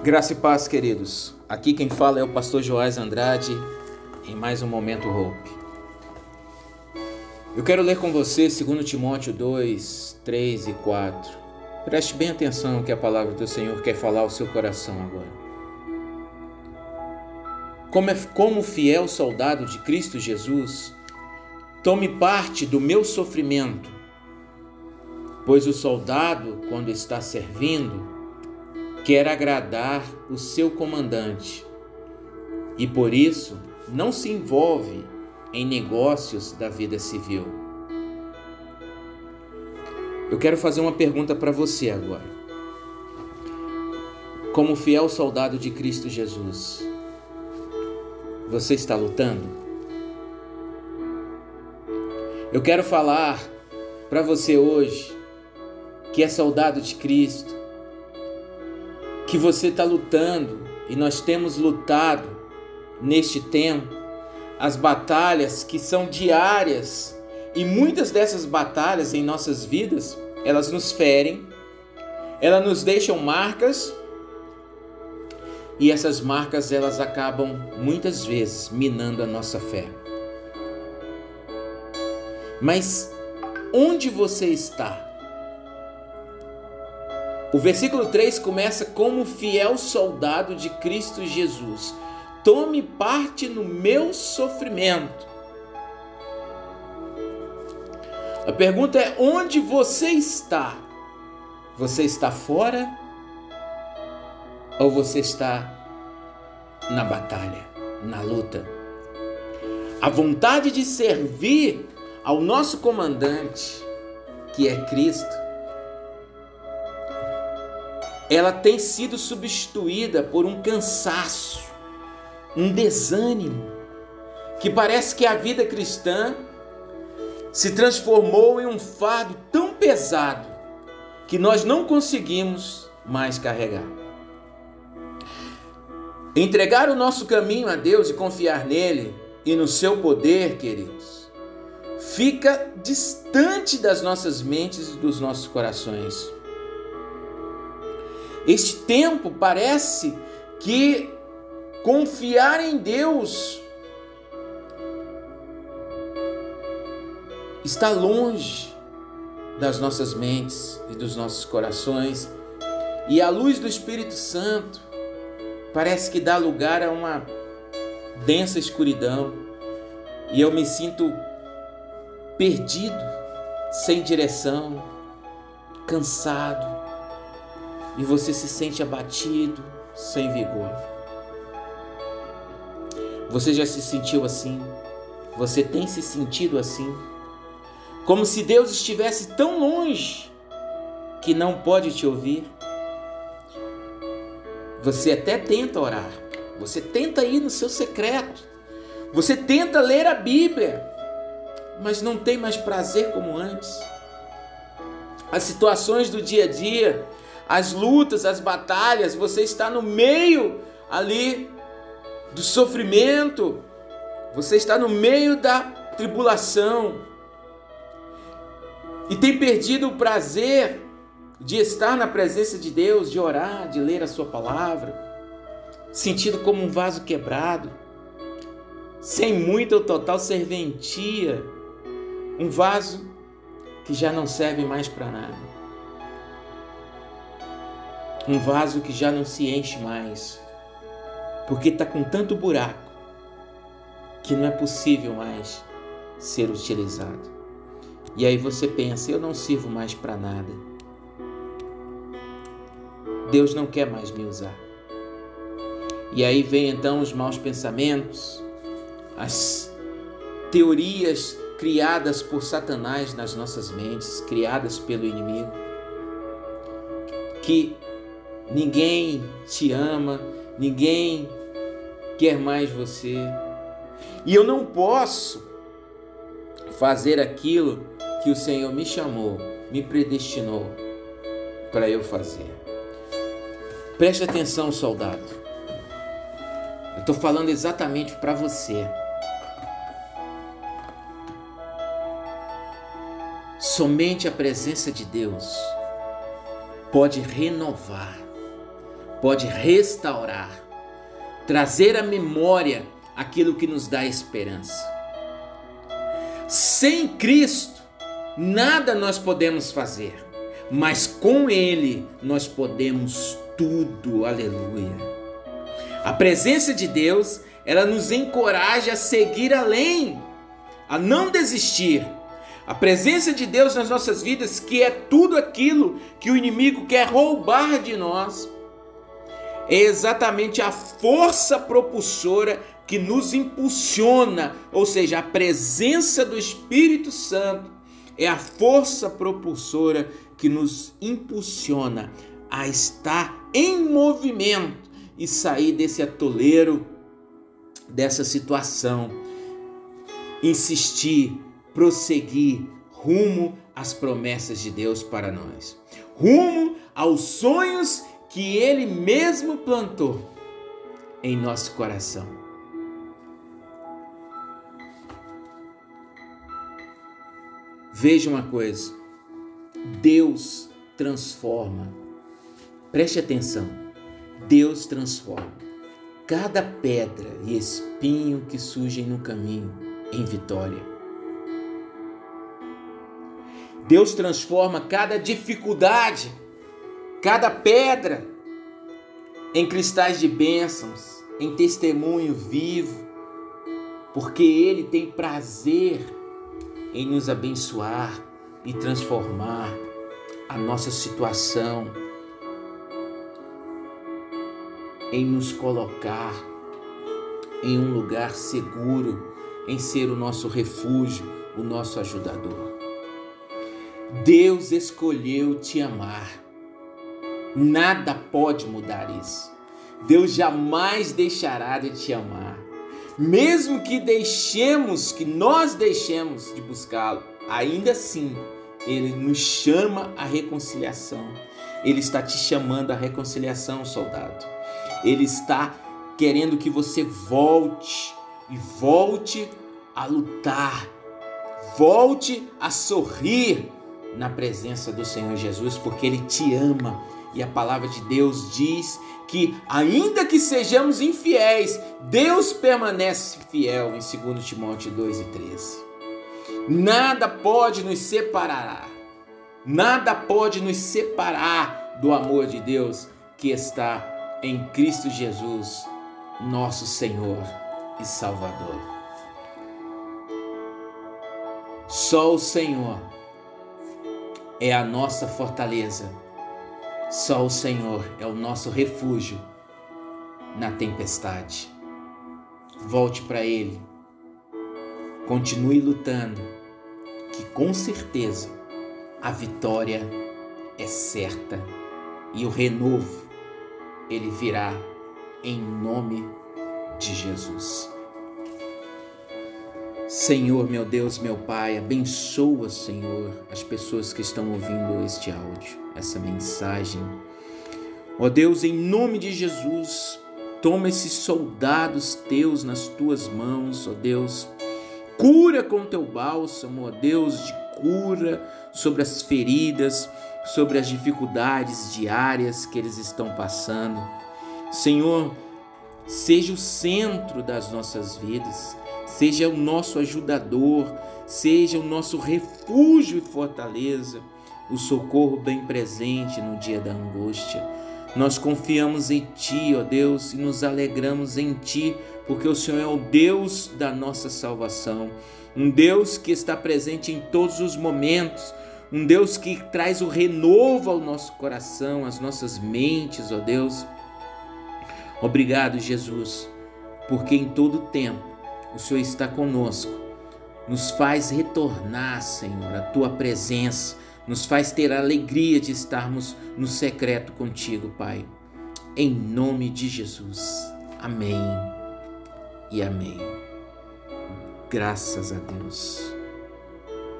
Graça e paz, queridos. Aqui quem fala é o pastor Joás Andrade em mais um Momento Hope. Eu quero ler com você 2 Timóteo 2, 3 e 4. Preste bem atenção que a palavra do Senhor quer falar ao seu coração agora. Como, é, como fiel soldado de Cristo Jesus, tome parte do meu sofrimento, pois o soldado, quando está servindo, quer agradar o seu comandante e por isso não se envolve em negócios da vida civil. Eu quero fazer uma pergunta para você agora. Como fiel soldado de Cristo Jesus, você está lutando? Eu quero falar para você hoje que é soldado de Cristo, que você está lutando e nós temos lutado neste tempo, as batalhas que são diárias e muitas dessas batalhas em nossas vidas, elas nos ferem, elas nos deixam marcas e essas marcas elas acabam muitas vezes minando a nossa fé. Mas onde você está? O versículo 3 começa como fiel soldado de Cristo Jesus. Tome parte no meu sofrimento. A pergunta é: onde você está? Você está fora ou você está na batalha, na luta? A vontade de servir ao nosso comandante, que é Cristo, ela tem sido substituída por um cansaço, um desânimo, que parece que a vida cristã se transformou em um fardo tão pesado que nós não conseguimos mais carregar. Entregar o nosso caminho a Deus e confiar nele e no seu poder, queridos, fica distante das nossas mentes e dos nossos corações. Este tempo parece que confiar em Deus está longe das nossas mentes e dos nossos corações, e a luz do Espírito Santo parece que dá lugar a uma densa escuridão, e eu me sinto perdido, sem direção, cansado, e você se sente abatido, sem vigor. Você já se sentiu assim? Você tem se sentido assim? Como se Deus estivesse tão longe que não pode te ouvir? Você até tenta orar, você tenta ir no seu secreto, você tenta ler a Bíblia, mas não tem mais prazer como antes. As situações do dia a dia as lutas, as batalhas, você está no meio ali do sofrimento, você está no meio da tribulação. E tem perdido o prazer de estar na presença de Deus, de orar, de ler a Sua palavra, sentido como um vaso quebrado, sem muita ou total serventia, um vaso que já não serve mais para nada um vaso que já não se enche mais, porque está com tanto buraco que não é possível mais ser utilizado. E aí você pensa: eu não sirvo mais para nada. Deus não quer mais me usar. E aí vem então os maus pensamentos, as teorias criadas por Satanás nas nossas mentes, criadas pelo inimigo, que Ninguém te ama, ninguém quer mais você. E eu não posso fazer aquilo que o Senhor me chamou, me predestinou para eu fazer. Preste atenção, soldado. Eu estou falando exatamente para você. Somente a presença de Deus pode renovar pode restaurar, trazer à memória aquilo que nos dá esperança. Sem Cristo, nada nós podemos fazer, mas com Ele nós podemos tudo. Aleluia. A presença de Deus, ela nos encoraja a seguir além, a não desistir. A presença de Deus nas nossas vidas, que é tudo aquilo que o inimigo quer roubar de nós, é exatamente a força propulsora que nos impulsiona, ou seja, a presença do Espírito Santo é a força propulsora que nos impulsiona a estar em movimento e sair desse atoleiro, dessa situação, insistir, prosseguir rumo às promessas de Deus para nós, rumo aos sonhos que Ele mesmo plantou em nosso coração. Veja uma coisa: Deus transforma, preste atenção, Deus transforma cada pedra e espinho que surgem no caminho em vitória. Deus transforma cada dificuldade cada pedra em cristais de bênçãos, em testemunho vivo, porque Ele tem prazer em nos abençoar e transformar a nossa situação, em nos colocar em um lugar seguro, em ser o nosso refúgio, o nosso ajudador. Deus escolheu te amar Nada pode mudar isso. Deus jamais deixará de te amar. Mesmo que deixemos, que nós deixemos de buscá-lo, ainda assim, ele nos chama à reconciliação. Ele está te chamando à reconciliação, soldado. Ele está querendo que você volte e volte a lutar. Volte a sorrir na presença do Senhor Jesus, porque ele te ama e a palavra de Deus diz que, ainda que sejamos infiéis, Deus permanece fiel em 2 Timóteo 2 e 13. Nada pode nos separar, nada pode nos separar do amor de Deus que está em Cristo Jesus, nosso Senhor e Salvador. Só o Senhor é a nossa fortaleza só o Senhor é o nosso refúgio na tempestade. Volte para Ele. Continue lutando, que com certeza a vitória é certa e o renovo ele virá em nome de Jesus. Senhor, meu Deus, meu Pai, abençoa, Senhor, as pessoas que estão ouvindo este áudio, essa mensagem. Ó Deus, em nome de Jesus, toma esses soldados teus nas tuas mãos, ó Deus. Cura com teu bálsamo, ó Deus, de cura sobre as feridas, sobre as dificuldades diárias que eles estão passando. Senhor, seja o centro das nossas vidas seja o nosso ajudador, seja o nosso refúgio e fortaleza, o socorro bem presente no dia da angústia. Nós confiamos em Ti, ó Deus, e nos alegramos em Ti, porque o Senhor é o Deus da nossa salvação, um Deus que está presente em todos os momentos, um Deus que traz o renovo ao nosso coração, às nossas mentes, ó Deus. Obrigado, Jesus, porque em todo tempo o Senhor está conosco. Nos faz retornar, Senhor, a tua presença, nos faz ter a alegria de estarmos no secreto contigo, Pai. Em nome de Jesus. Amém e amém. Graças a Deus.